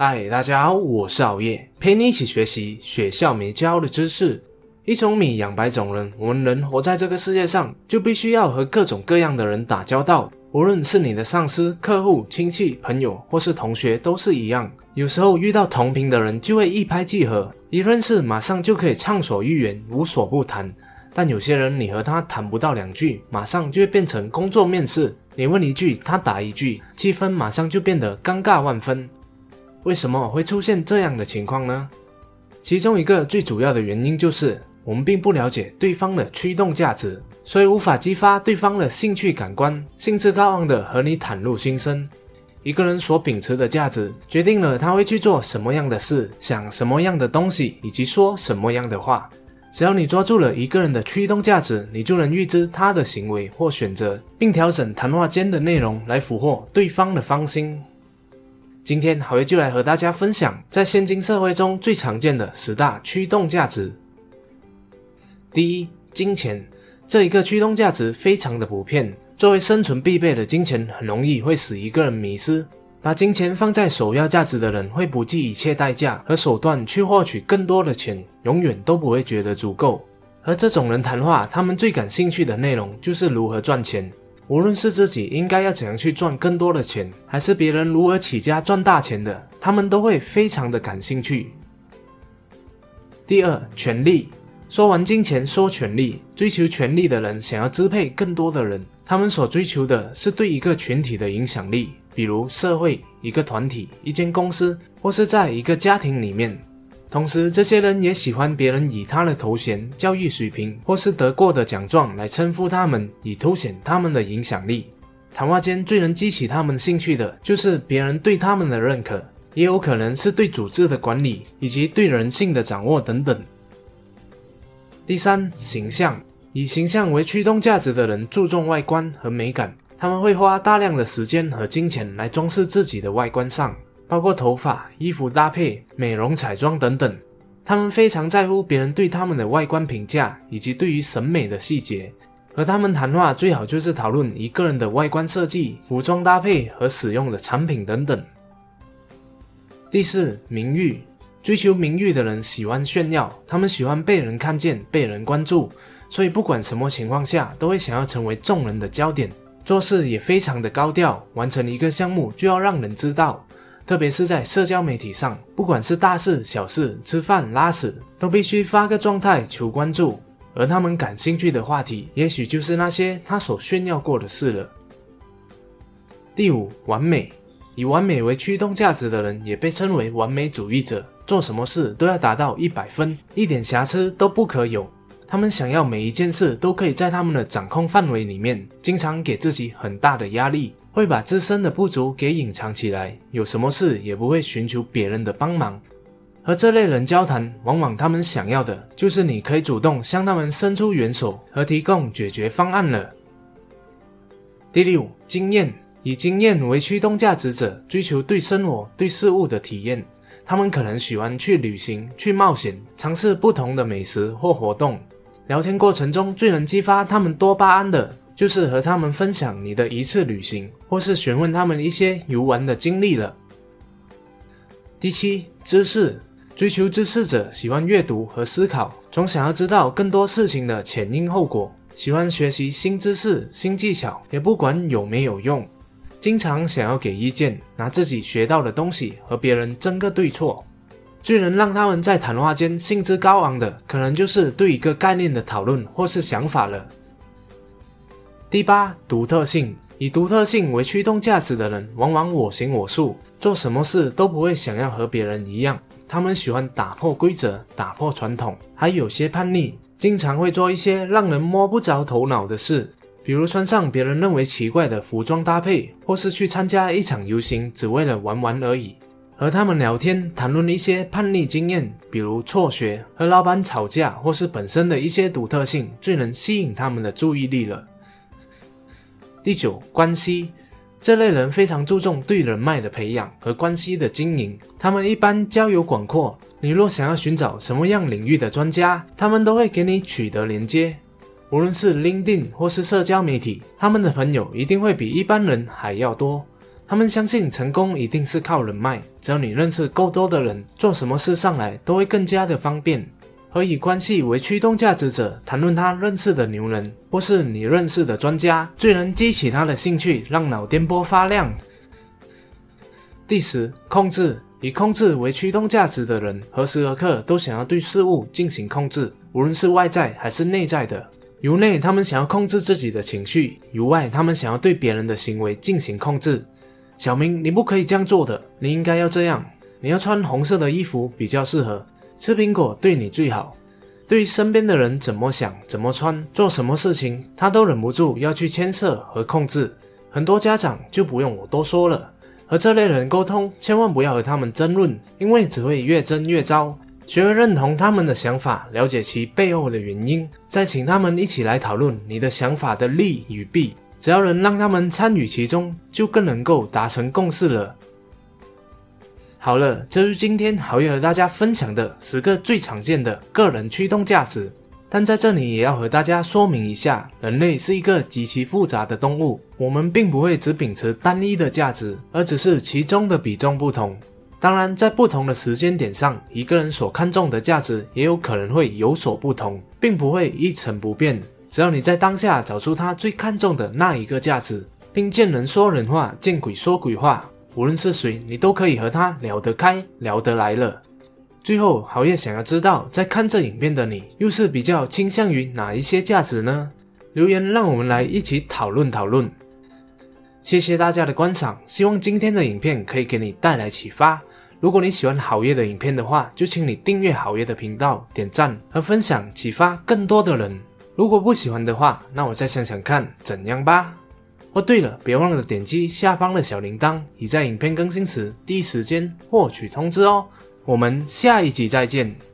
嗨，大家好，我是熬夜，陪你一起学习学校没教的知识。一种米养百种人，我们人活在这个世界上，就必须要和各种各样的人打交道。无论是你的上司、客户、亲戚、朋友，或是同学，都是一样。有时候遇到同频的人，就会一拍即合，一认识马上就可以畅所欲言，无所不谈。但有些人，你和他谈不到两句，马上就会变成工作面试。你问一句，他答一句，气氛马上就变得尴尬万分。为什么会出现这样的情况呢？其中一个最主要的原因就是我们并不了解对方的驱动价值，所以无法激发对方的兴趣感官，兴致高昂的和你袒露心声。一个人所秉持的价值，决定了他会去做什么样的事，想什么样的东西，以及说什么样的话。只要你抓住了一个人的驱动价值，你就能预知他的行为或选择，并调整谈话间的内容来俘获对方的芳心。今天，好爷就来和大家分享，在现今社会中最常见的十大驱动价值。第一，金钱，这一个驱动价值非常的普遍。作为生存必备的金钱，很容易会使一个人迷失。把金钱放在首要价值的人，会不计一切代价和手段去获取更多的钱，永远都不会觉得足够。和这种人谈话，他们最感兴趣的内容就是如何赚钱。无论是自己应该要怎样去赚更多的钱，还是别人如何起家赚大钱的，他们都会非常的感兴趣。第二，权力。说完金钱，说权力。追求权力的人想要支配更多的人，他们所追求的是对一个群体的影响力，比如社会、一个团体、一间公司，或是在一个家庭里面。同时，这些人也喜欢别人以他的头衔、教育水平或是得过的奖状来称呼他们，以凸显他们的影响力。谈话间最能激起他们兴趣的就是别人对他们的认可，也有可能是对组织的管理以及对人性的掌握等等。第三，形象以形象为驱动价值的人注重外观和美感，他们会花大量的时间和金钱来装饰自己的外观上。包括头发、衣服搭配、美容彩妆等等，他们非常在乎别人对他们的外观评价以及对于审美的细节。和他们谈话最好就是讨论一个人的外观设计、服装搭配和使用的产品等等。第四，名誉，追求名誉的人喜欢炫耀，他们喜欢被人看见、被人关注，所以不管什么情况下都会想要成为众人的焦点，做事也非常的高调，完成一个项目就要让人知道。特别是在社交媒体上，不管是大事小事，吃饭拉屎，都必须发个状态求关注。而他们感兴趣的话题，也许就是那些他所炫耀过的事了。第五，完美，以完美为驱动价值的人，也被称为完美主义者。做什么事都要达到一百分，一点瑕疵都不可有。他们想要每一件事都可以在他们的掌控范围里面，经常给自己很大的压力。会把自身的不足给隐藏起来，有什么事也不会寻求别人的帮忙。和这类人交谈，往往他们想要的就是你可以主动向他们伸出援手和提供解决方案了。第六，经验以经验为驱动价值者，追求对生活、对事物的体验。他们可能喜欢去旅行、去冒险，尝试不同的美食或活动。聊天过程中最能激发他们多巴胺的。就是和他们分享你的一次旅行，或是询问他们一些游玩的经历了。第七，知识，追求知识者喜欢阅读和思考，总想要知道更多事情的前因后果，喜欢学习新知识、新技巧，也不管有没有用，经常想要给意见，拿自己学到的东西和别人争个对错。最能让他们在谈话间兴致高昂的，可能就是对一个概念的讨论或是想法了。第八，独特性以独特性为驱动价值的人，往往我行我素，做什么事都不会想要和别人一样。他们喜欢打破规则，打破传统，还有些叛逆，经常会做一些让人摸不着头脑的事，比如穿上别人认为奇怪的服装搭配，或是去参加一场游行，只为了玩玩而已。和他们聊天，谈论一些叛逆经验，比如辍学、和老板吵架，或是本身的一些独特性，最能吸引他们的注意力了。第九，关系这类人非常注重对人脉的培养和关系的经营，他们一般交友广阔。你若想要寻找什么样领域的专家，他们都会给你取得连接。无论是 LinkedIn 或是社交媒体，他们的朋友一定会比一般人还要多。他们相信成功一定是靠人脉，只要你认识够多的人，做什么事上来都会更加的方便。和以关系为驱动价值者谈论他认识的牛人，或是你认识的专家，最能激起他的兴趣，让脑电波发亮。第十，控制以控制为驱动价值的人，何时何刻都想要对事物进行控制，无论是外在还是内在的。由内，他们想要控制自己的情绪；由外，他们想要对别人的行为进行控制。小明，你不可以这样做的，你应该要这样。你要穿红色的衣服比较适合。吃苹果对你最好。对于身边的人怎么想、怎么穿、做什么事情，他都忍不住要去牵涉和控制。很多家长就不用我多说了。和这类人沟通，千万不要和他们争论，因为只会越争越糟。学会认同他们的想法，了解其背后的原因，再请他们一起来讨论你的想法的利与弊。只要能让他们参与其中，就更能够达成共识了。好了，这是今天好月和大家分享的十个最常见的个人驱动价值。但在这里也要和大家说明一下，人类是一个极其复杂的动物，我们并不会只秉持单一的价值，而只是其中的比重不同。当然，在不同的时间点上，一个人所看重的价值也有可能会有所不同，并不会一成不变。只要你在当下找出他最看重的那一个价值，并见人说人话，见鬼说鬼话，无论是谁，你都可以和他聊得开、聊得来了。最后，好业想要知道，在看这影片的你，又是比较倾向于哪一些价值呢？留言让我们来一起讨论讨论。谢谢大家的观赏，希望今天的影片可以给你带来启发。如果你喜欢好业的影片的话，就请你订阅好业的频道、点赞和分享，启发更多的人。如果不喜欢的话，那我再想想看怎样吧。哦，对了，别忘了点击下方的小铃铛，以在影片更新时第一时间获取通知哦。我们下一集再见。